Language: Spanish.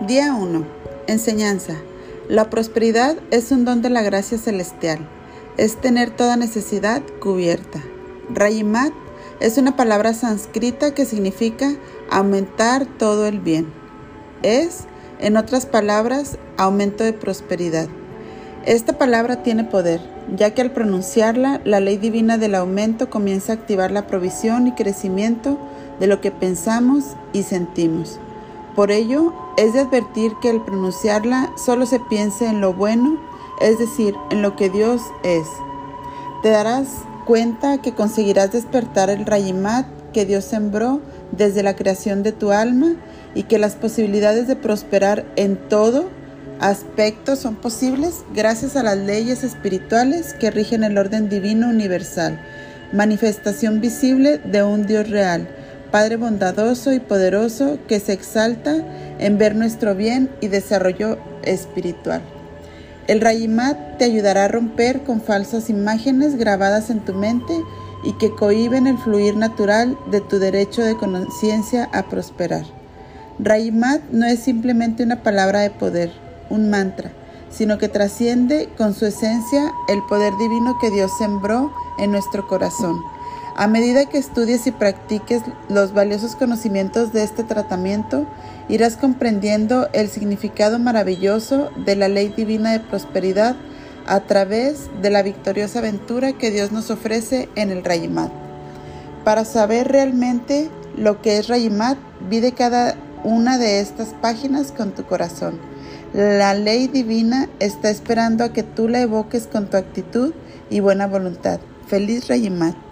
Día 1. Enseñanza. La prosperidad es un don de la gracia celestial. Es tener toda necesidad cubierta. Rayimat es una palabra sánscrita que significa aumentar todo el bien. Es, en otras palabras, aumento de prosperidad. Esta palabra tiene poder, ya que al pronunciarla, la ley divina del aumento comienza a activar la provisión y crecimiento de lo que pensamos y sentimos. Por ello, es de advertir que al pronunciarla solo se piense en lo bueno, es decir, en lo que Dios es. Te darás cuenta que conseguirás despertar el rayimat que Dios sembró desde la creación de tu alma y que las posibilidades de prosperar en todo aspectos son posibles gracias a las leyes espirituales que rigen el orden divino universal, manifestación visible de un Dios real, Padre bondadoso y poderoso que se exalta en ver nuestro bien y desarrollo espiritual. El Rayimat te ayudará a romper con falsas imágenes grabadas en tu mente y que cohiben el fluir natural de tu derecho de conciencia a prosperar. Rayimat no es simplemente una palabra de poder, un mantra, sino que trasciende con su esencia el poder divino que Dios sembró en nuestro corazón. A medida que estudies y practiques los valiosos conocimientos de este tratamiento, irás comprendiendo el significado maravilloso de la ley divina de prosperidad a través de la victoriosa aventura que Dios nos ofrece en el Rayimat. Para saber realmente lo que es Rayimat, vive cada una de estas páginas con tu corazón. La ley divina está esperando a que tú la evoques con tu actitud y buena voluntad. Feliz Rayimat.